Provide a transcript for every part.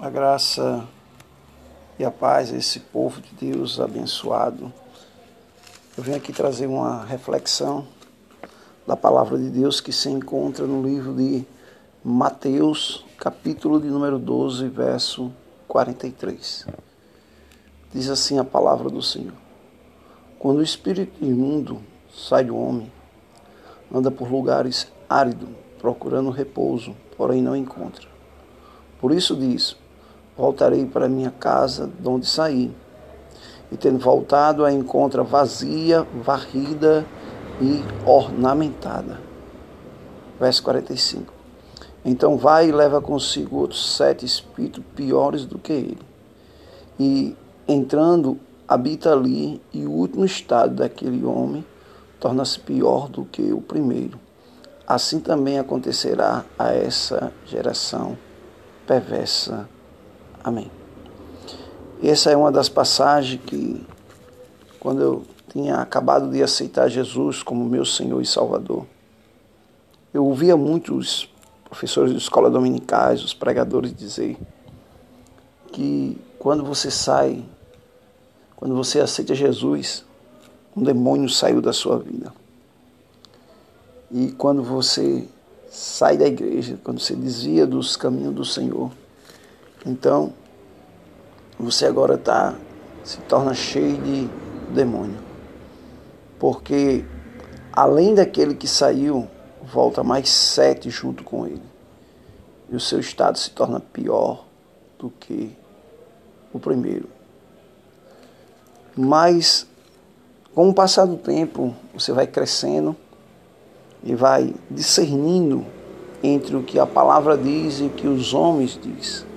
A graça e a paz a esse povo de Deus abençoado. Eu venho aqui trazer uma reflexão da palavra de Deus que se encontra no livro de Mateus, capítulo de número 12, verso 43. Diz assim a palavra do Senhor: Quando o espírito imundo sai do homem, anda por lugares áridos, procurando repouso, porém não encontra. Por isso diz: voltarei para minha casa, de onde saí. E tendo voltado, a encontra vazia, varrida e ornamentada. Verso 45. Então vai e leva consigo outros sete espíritos piores do que ele. E entrando, habita ali, e o último estado daquele homem torna-se pior do que o primeiro. Assim também acontecerá a essa geração perversa Amém. Essa é uma das passagens que, quando eu tinha acabado de aceitar Jesus como meu Senhor e Salvador, eu ouvia muitos professores de escola dominicais, os pregadores dizer que quando você sai, quando você aceita Jesus, um demônio saiu da sua vida. E quando você sai da igreja, quando você desvia dos caminhos do Senhor, então, você agora tá, se torna cheio de demônio. Porque além daquele que saiu, volta mais sete junto com ele. E o seu estado se torna pior do que o primeiro. Mas, com o passar do tempo, você vai crescendo e vai discernindo entre o que a palavra diz e o que os homens dizem.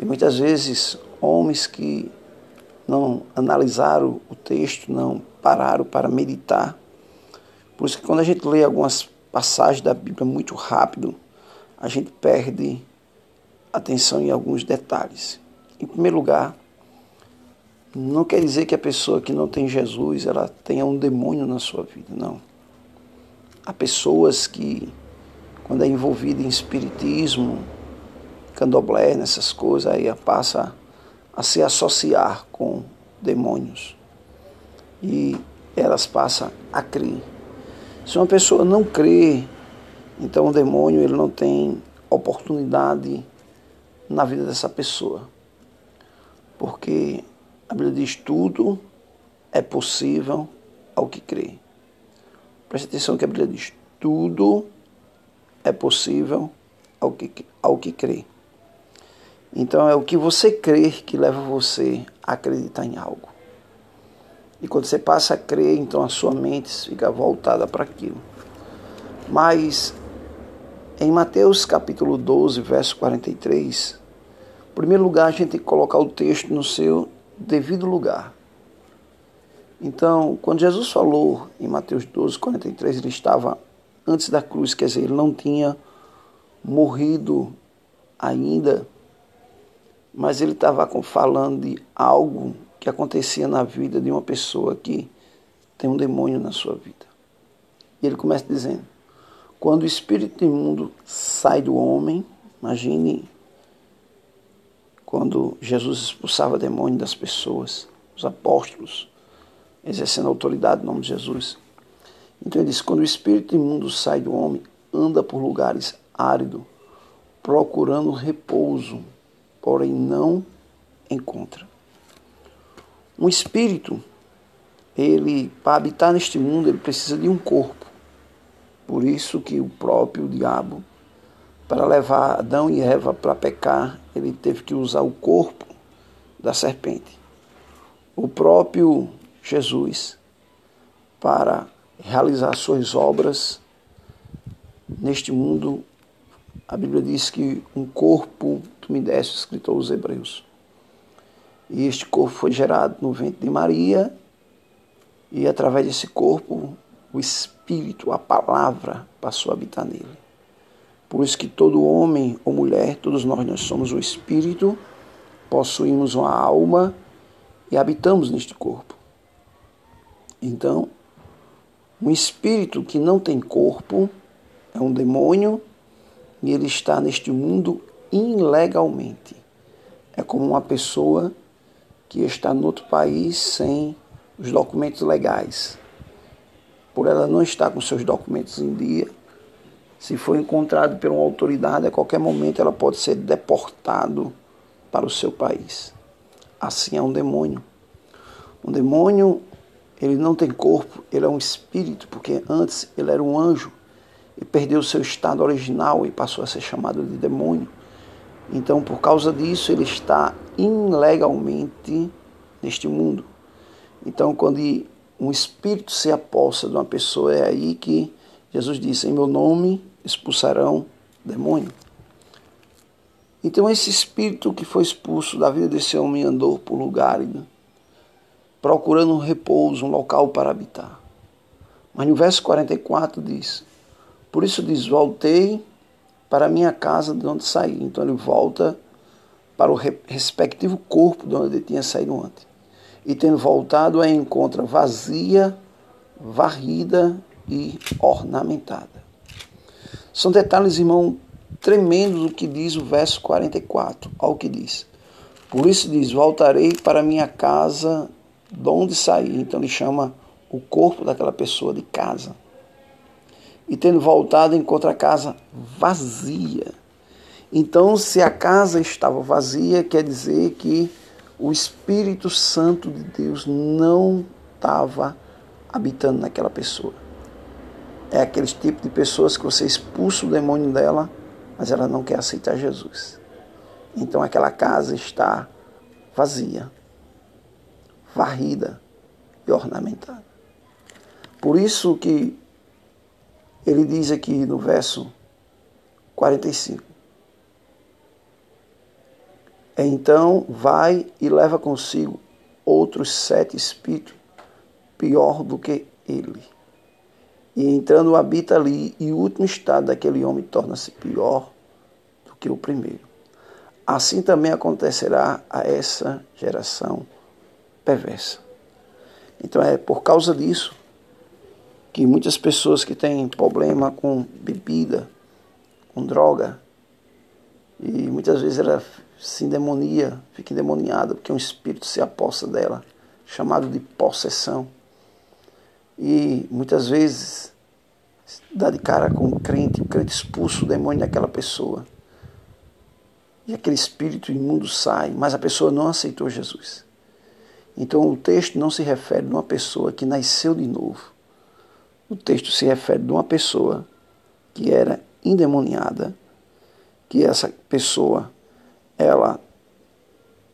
E muitas vezes homens que não analisaram o texto, não pararam para meditar. Por isso que quando a gente lê algumas passagens da Bíblia muito rápido, a gente perde atenção em alguns detalhes. Em primeiro lugar, não quer dizer que a pessoa que não tem Jesus, ela tenha um demônio na sua vida, não. Há pessoas que, quando é envolvida em espiritismo, candomblé, nessas coisas, aí passa a se associar com demônios. E elas passam a crer. Se uma pessoa não crê, então o demônio ele não tem oportunidade na vida dessa pessoa. Porque a Bíblia diz tudo é possível ao que crê. Preste atenção que a Bíblia diz tudo é possível ao que, ao que crê. Então é o que você crer que leva você a acreditar em algo. E quando você passa a crer, então a sua mente fica voltada para aquilo. Mas em Mateus capítulo 12, verso 43, em primeiro lugar a gente tem que colocar o texto no seu devido lugar. Então, quando Jesus falou em Mateus 12, 43, ele estava antes da cruz, quer dizer, ele não tinha morrido ainda mas ele estava falando de algo que acontecia na vida de uma pessoa que tem um demônio na sua vida. E ele começa dizendo: quando o espírito imundo sai do homem, imagine quando Jesus expulsava demônio das pessoas, os apóstolos, exercendo autoridade no nome de Jesus. Então ele diz: quando o espírito imundo sai do homem, anda por lugares áridos, procurando repouso porém não encontra. Um espírito, ele para habitar neste mundo, ele precisa de um corpo. Por isso que o próprio diabo, para levar Adão e Eva para pecar, ele teve que usar o corpo da serpente. O próprio Jesus, para realizar suas obras neste mundo, a Bíblia diz que um corpo tu me deste, escrito aos Hebreus. E este corpo foi gerado no ventre de Maria, e através desse corpo, o Espírito, a palavra, passou a habitar nele. Por isso que todo homem ou mulher, todos nós, nós somos o Espírito, possuímos uma alma e habitamos neste corpo. Então, um espírito que não tem corpo é um demônio e ele está neste mundo ilegalmente. É como uma pessoa que está no outro país sem os documentos legais. Por ela não estar com seus documentos em dia, se for encontrado por uma autoridade, a qualquer momento ela pode ser deportado para o seu país. Assim é um demônio. Um demônio, ele não tem corpo, ele é um espírito, porque antes ele era um anjo e perdeu seu estado original e passou a ser chamado de demônio. Então, por causa disso, ele está ilegalmente neste mundo. Então, quando um espírito se aposta de uma pessoa, é aí que Jesus disse: Em meu nome expulsarão demônio. Então, esse espírito que foi expulso da vida desse homem andou por lugares, procurando um repouso, um local para habitar. Mas no verso 44 diz: Por isso diz: Voltei para a minha casa de onde saí. Então ele volta para o respectivo corpo de onde ele tinha saído antes. E tendo voltado, a encontra vazia, varrida e ornamentada. São detalhes, irmão, tremendos do que diz o verso 44, ao que diz. Por isso diz: Voltarei para minha casa de onde saí. Então ele chama o corpo daquela pessoa de casa e tendo voltado encontra a casa vazia. Então, se a casa estava vazia, quer dizer que o Espírito Santo de Deus não estava habitando naquela pessoa. É aquele tipo de pessoas que você expulsa o demônio dela, mas ela não quer aceitar Jesus. Então aquela casa está vazia, varrida e ornamentada. Por isso que ele diz aqui no verso 45. Então vai e leva consigo outros sete espíritos, pior do que ele. E entrando habita ali, e o último estado daquele homem torna-se pior do que o primeiro. Assim também acontecerá a essa geração perversa. Então é por causa disso que muitas pessoas que têm problema com bebida, com droga, e muitas vezes ela se endemonia, fica endemoniada, porque um espírito se aposta dela, chamado de possessão. E muitas vezes dá de cara com o crente, o crente expulsa o demônio daquela pessoa. E aquele espírito imundo sai, mas a pessoa não aceitou Jesus. Então o texto não se refere a uma pessoa que nasceu de novo o texto se refere a uma pessoa que era endemoniada, que essa pessoa ela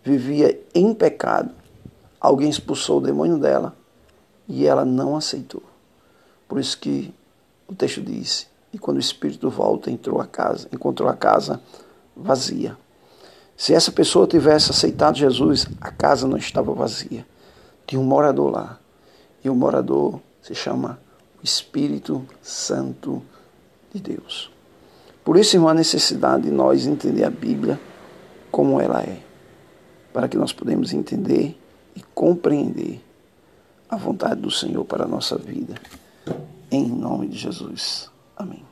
vivia em pecado, alguém expulsou o demônio dela e ela não aceitou. Por isso que o texto diz: e quando o espírito volta, entrou a casa, encontrou a casa vazia. Se essa pessoa tivesse aceitado Jesus, a casa não estava vazia. Tinha um morador lá. E o morador se chama Espírito Santo de Deus. Por isso, irmão, a necessidade de nós entender a Bíblia como ela é, para que nós podemos entender e compreender a vontade do Senhor para a nossa vida. Em nome de Jesus. Amém.